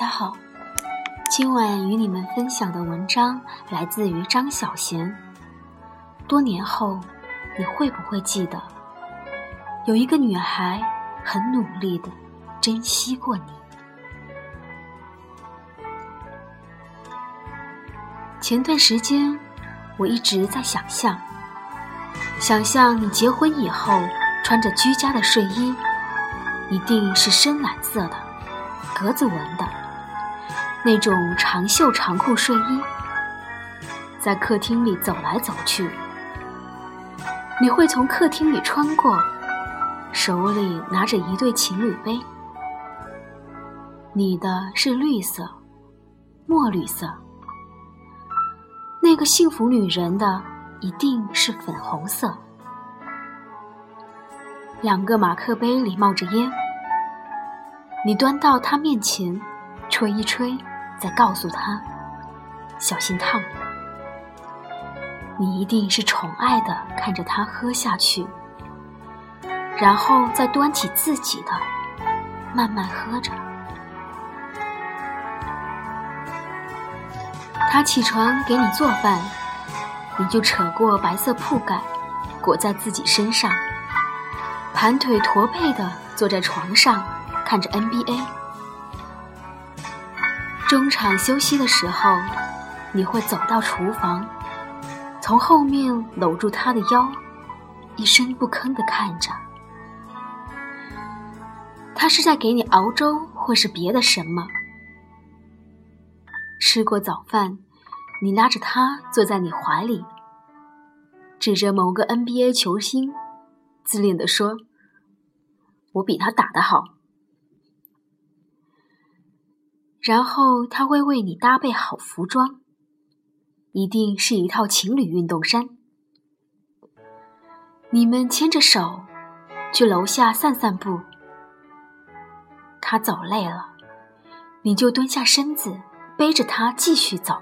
大家好，今晚与你们分享的文章来自于张小娴。多年后，你会不会记得，有一个女孩很努力的珍惜过你？前段时间，我一直在想象，想象你结婚以后穿着居家的睡衣，一定是深蓝色的。格子纹的那种长袖长裤睡衣，在客厅里走来走去。你会从客厅里穿过，手里拿着一对情侣杯。你的是绿色，墨绿色。那个幸福女人的一定是粉红色。两个马克杯里冒着烟。你端到他面前，吹一吹，再告诉他：“小心烫。”你一定是宠爱的看着他喝下去，然后再端起自己的，慢慢喝着。他起床给你做饭，你就扯过白色铺盖，裹在自己身上，盘腿驼背的坐在床上。看着 NBA，中场休息的时候，你会走到厨房，从后面搂住他的腰，一声不吭的看着。他是在给你熬粥，或是别的什么？吃过早饭，你拉着他坐在你怀里，指着某个 NBA 球星，自恋的说：“我比他打得好。”然后他会为你搭配好服装，一定是一套情侣运动衫。你们牵着手去楼下散散步。他走累了，你就蹲下身子背着他继续走。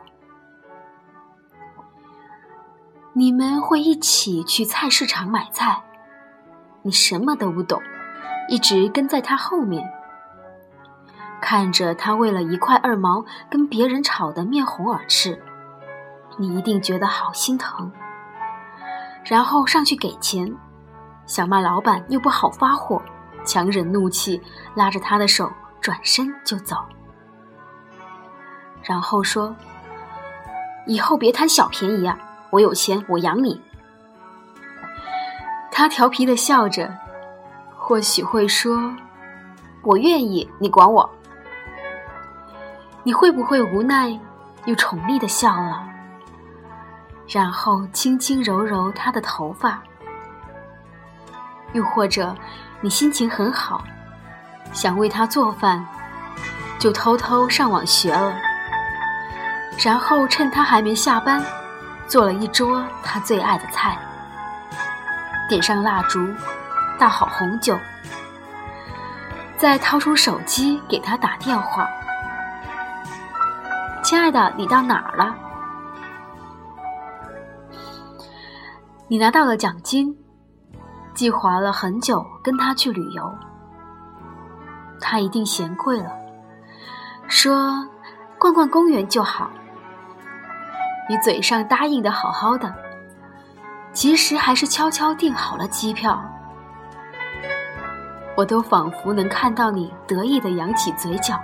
你们会一起去菜市场买菜，你什么都不懂，一直跟在他后面。看着他为了一块二毛跟别人吵得面红耳赤，你一定觉得好心疼。然后上去给钱，想骂老板又不好发火，强忍怒气拉着他的手转身就走。然后说：“以后别贪小便宜啊，我有钱我养你。”他调皮的笑着，或许会说：“我愿意，你管我。”你会不会无奈又宠溺的笑了？然后轻轻揉揉他的头发，又或者你心情很好，想为他做饭，就偷偷上网学了，然后趁他还没下班，做了一桌他最爱的菜，点上蜡烛，倒好红酒，再掏出手机给他打电话。亲爱的，你到哪儿了？你拿到了奖金，计划了很久跟他去旅游。他一定嫌贵了，说逛逛公园就好。你嘴上答应的好好的，其实还是悄悄订好了机票。我都仿佛能看到你得意的扬起嘴角。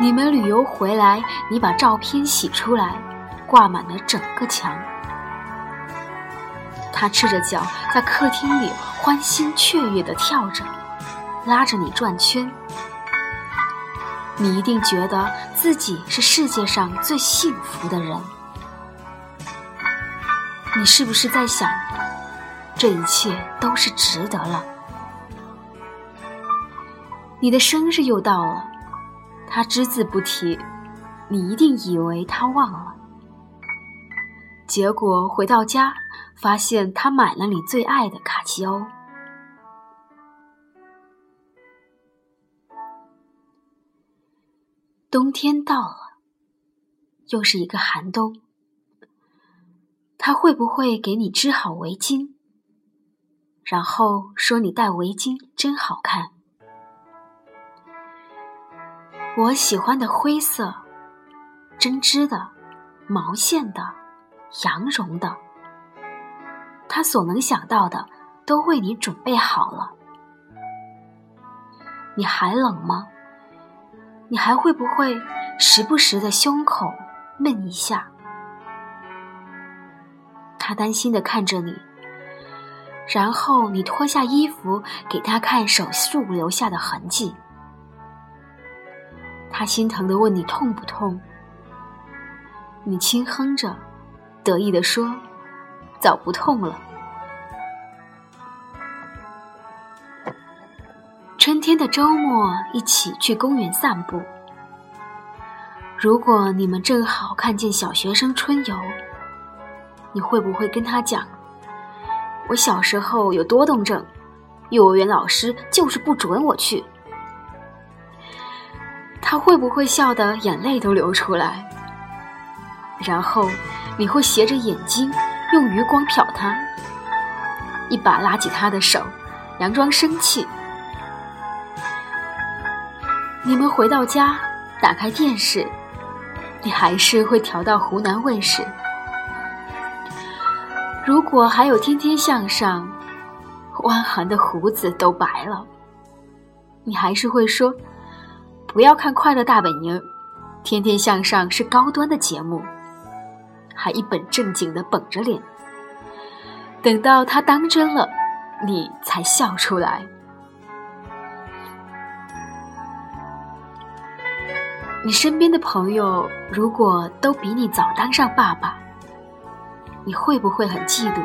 你们旅游回来，你把照片洗出来，挂满了整个墙。他赤着脚在客厅里欢欣雀跃地跳着，拉着你转圈。你一定觉得自己是世界上最幸福的人。你是不是在想，这一切都是值得了？你的生日又到了。他只字不提，你一定以为他忘了。结果回到家，发现他买了你最爱的卡其欧。冬天到了，又是一个寒冬。他会不会给你织好围巾，然后说你戴围巾真好看？我喜欢的灰色、针织的、毛线的、羊绒的，他所能想到的都为你准备好了。你还冷吗？你还会不会时不时的胸口闷一下？他担心的看着你，然后你脱下衣服给他看手术留下的痕迹。他心疼的问你痛不痛？你轻哼着，得意的说：“早不痛了。”春天的周末，一起去公园散步。如果你们正好看见小学生春游，你会不会跟他讲：“我小时候有多动症，幼儿园老师就是不准我去。”他会不会笑得眼泪都流出来？然后你会斜着眼睛用余光瞟他，一把拉起他的手，佯装生气。你们回到家，打开电视，你还是会调到湖南卫视。如果还有《天天向上》，汪涵的胡子都白了，你还是会说：“不要看《快乐大本营》，《天天向上》是高端的节目。”还一本正经的绷着脸，等到他当真了，你才笑出来。你身边的朋友如果都比你早当上爸爸，你会不会很嫉妒？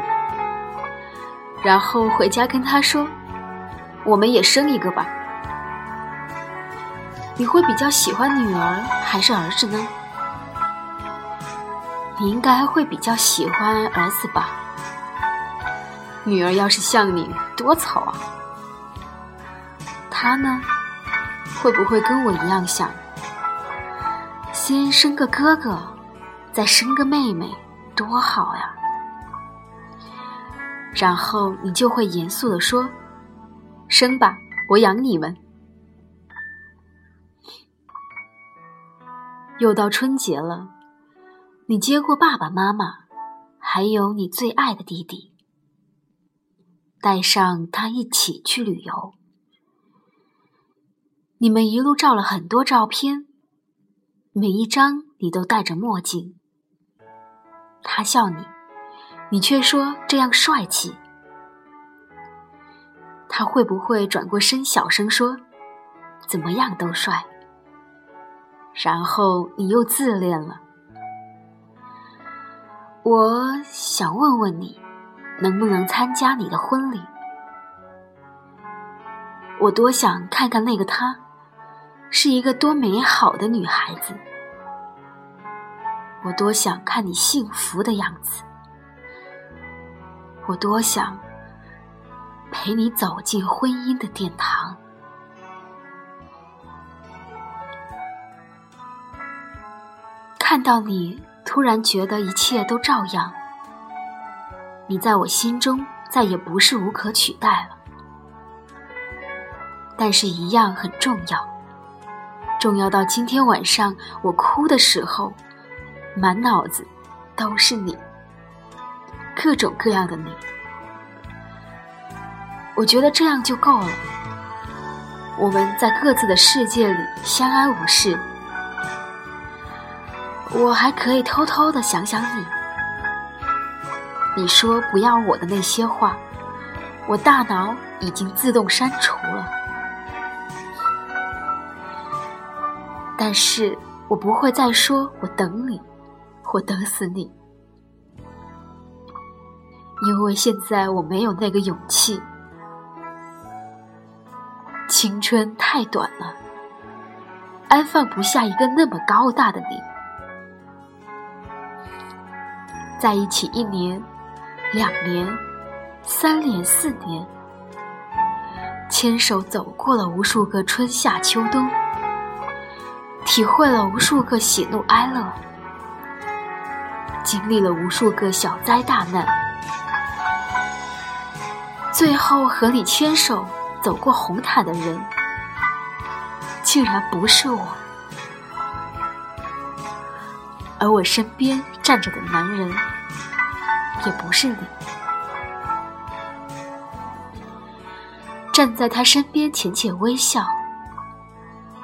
然后回家跟他说：“我们也生一个吧。”你会比较喜欢女儿还是儿子呢？你应该会比较喜欢儿子吧？女儿要是像你，多丑啊！他呢，会不会跟我一样想？先生个哥哥，再生个妹妹，多好呀！然后你就会严肃地说：“生吧，我养你们。”又到春节了，你接过爸爸妈妈，还有你最爱的弟弟，带上他一起去旅游。你们一路照了很多照片。每一张你都戴着墨镜，他笑你，你却说这样帅气。他会不会转过身小声说：“怎么样都帅。”然后你又自恋了。我想问问你，能不能参加你的婚礼？我多想看看那个她。是一个多美好的女孩子，我多想看你幸福的样子，我多想陪你走进婚姻的殿堂。看到你，突然觉得一切都照样，你在我心中再也不是无可取代了，但是一样很重要。重要到今天晚上我哭的时候，满脑子都是你，各种各样的你。我觉得这样就够了。我们在各自的世界里相安无事。我还可以偷偷的想想你。你说不要我的那些话，我大脑已经自动删除了。但是我不会再说“我等你，我等死你”，因为现在我没有那个勇气。青春太短了，安放不下一个那么高大的你。在一起一年、两年、三年、四年，牵手走过了无数个春夏秋冬。体会了无数个喜怒哀乐，经历了无数个小灾大难，最后和你牵手走过红毯的人，竟然不是我，而我身边站着的男人，也不是你。站在他身边，浅浅微笑，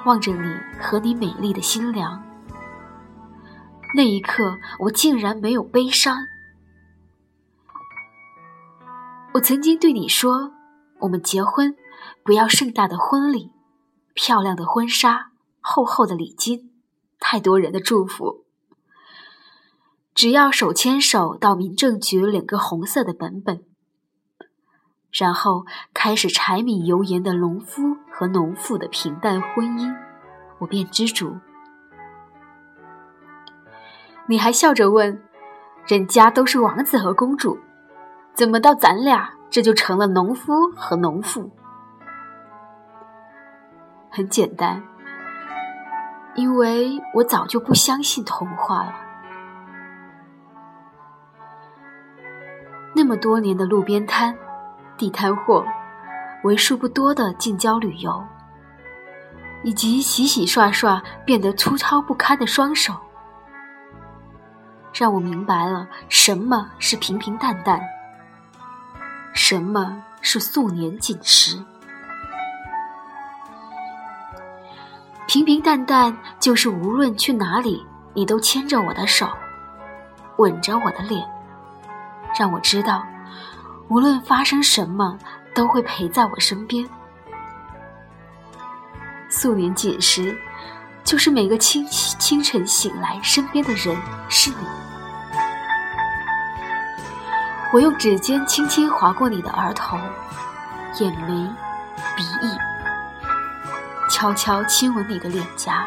望着你和你美丽的新娘。那一刻，我竟然没有悲伤。我曾经对你说，我们结婚，不要盛大的婚礼，漂亮的婚纱，厚厚的礼金，太多人的祝福。只要手牵手到民政局领个红色的本本。然后开始柴米油盐的农夫和农妇的平淡婚姻，我便知足。你还笑着问：“人家都是王子和公主，怎么到咱俩这就成了农夫和农妇？”很简单，因为我早就不相信童话了。这么多年的路边摊。地摊货，为数不多的近郊旅游，以及洗洗刷刷变得粗糙不堪的双手，让我明白了什么是平平淡淡，什么是素年锦时。平平淡淡就是无论去哪里，你都牵着我的手，吻着我的脸，让我知道。无论发生什么，都会陪在我身边。素年锦时，就是每个清清晨醒来，身边的人是你。我用指尖轻轻划过你的额头、眼眉、鼻翼，悄悄亲吻你的脸颊。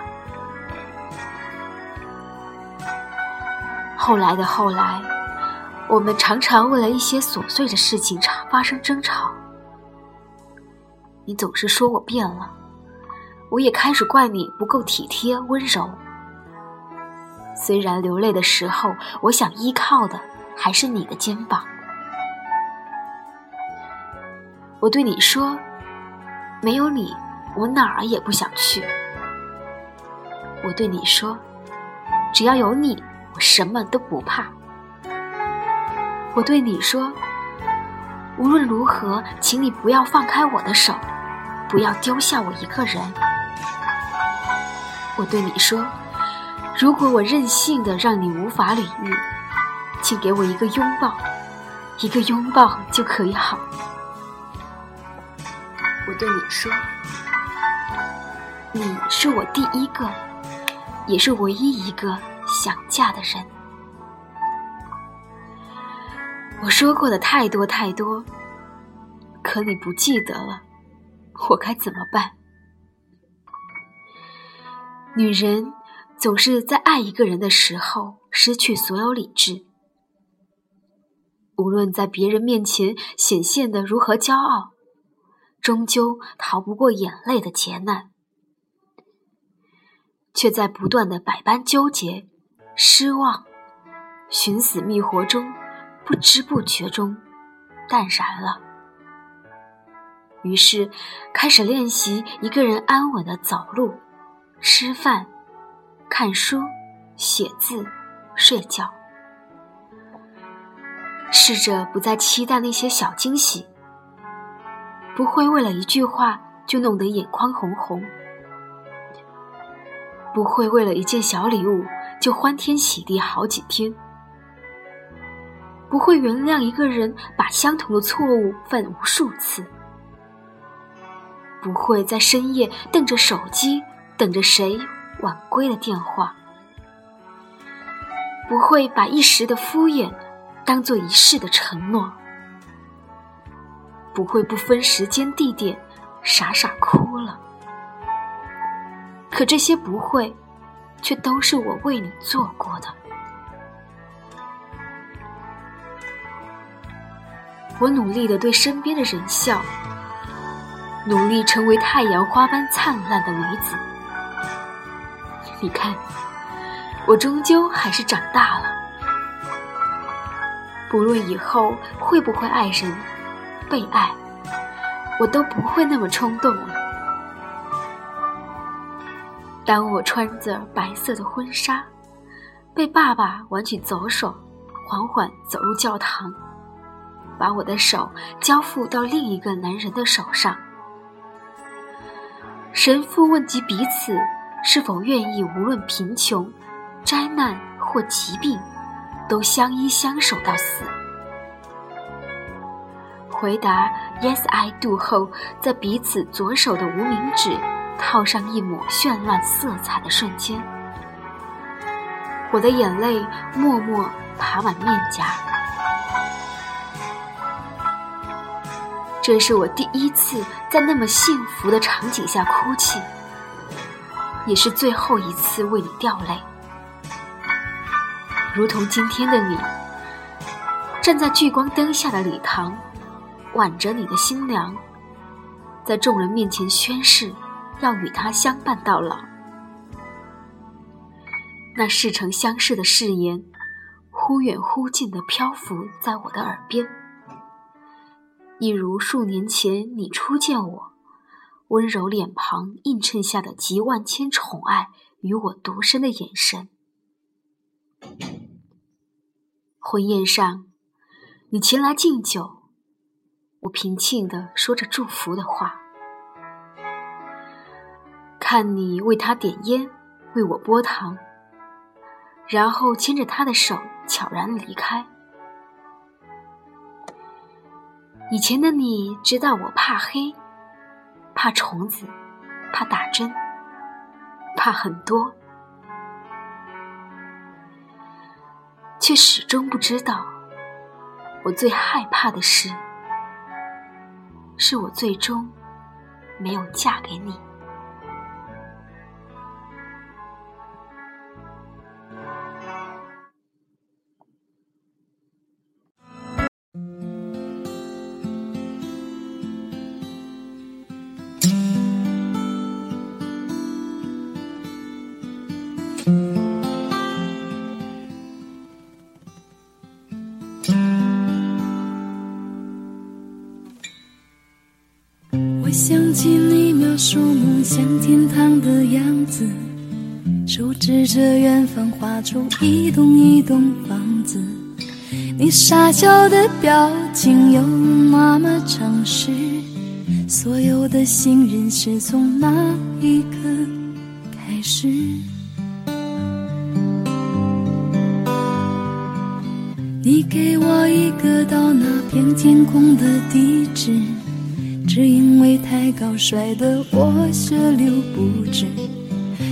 后来的后来。我们常常为了一些琐碎的事情常发生争吵，你总是说我变了，我也开始怪你不够体贴温柔。虽然流泪的时候，我想依靠的还是你的肩膀。我对你说，没有你，我哪儿也不想去。我对你说，只要有你，我什么都不怕。我对你说：“无论如何，请你不要放开我的手，不要丢下我一个人。”我对你说：“如果我任性的让你无法理喻，请给我一个拥抱，一个拥抱就可以好。”我对你说：“你是我第一个，也是唯一一个想嫁的人。”我说过的太多太多，可你不记得了，我该怎么办？女人总是在爱一个人的时候失去所有理智，无论在别人面前显现的如何骄傲，终究逃不过眼泪的劫难，却在不断的百般纠结、失望、寻死觅活中。不知不觉中，淡然了。于是，开始练习一个人安稳的走路、吃饭、看书、写字、睡觉。试着不再期待那些小惊喜，不会为了一句话就弄得眼眶红红，不会为了一件小礼物就欢天喜地好几天。不会原谅一个人把相同的错误犯无数次，不会在深夜瞪着手机等着谁晚归的电话，不会把一时的敷衍当做一世的承诺，不会不分时间地点傻傻哭了。可这些不会，却都是我为你做过的。我努力的对身边的人笑，努力成为太阳花般灿烂的女子。你看，我终究还是长大了。不论以后会不会爱人、被爱，我都不会那么冲动了。当我穿着白色的婚纱，被爸爸挽起左手，缓缓走入教堂，把我的手交付到另一个男人的手上。神父问及彼此是否愿意，无论贫穷、灾难或疾病，都相依相守到死。回答 “Yes, I do” 后，在彼此左手的无名指套上一抹绚烂色彩的瞬间，我的眼泪默默爬满面颊。这是我第一次在那么幸福的场景下哭泣，也是最后一次为你掉泪。如同今天的你，站在聚光灯下的礼堂。挽着你的新娘，在众人面前宣誓，要与他相伴到老。那似曾相识的誓言，忽远忽近的漂浮在我的耳边，一如数年前你初见我，温柔脸庞映衬下的集万千宠爱与我独身的眼神。婚宴上，你前来敬酒。我平静地说着祝福的话，看你为他点烟，为我拨糖，然后牵着他的手悄然离开。以前的你知道我怕黑，怕虫子，怕打针，怕很多，却始终不知道我最害怕的事。是我最终没有嫁给你。画出一栋一栋房子。你傻笑的表情有那么诚实，所有的信任是从那一刻开始。你给我一个到那片天空的地址。只因为太高，摔得我血流不止，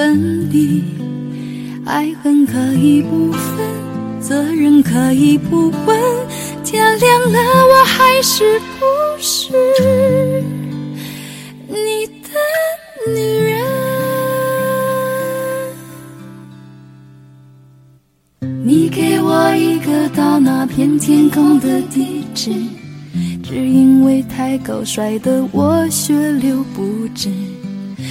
分离。爱恨可以不分，责任可以不问，天亮了我还是不是你的女人？你给我一个到那片天空的地址，只因为太高摔得我血流不止，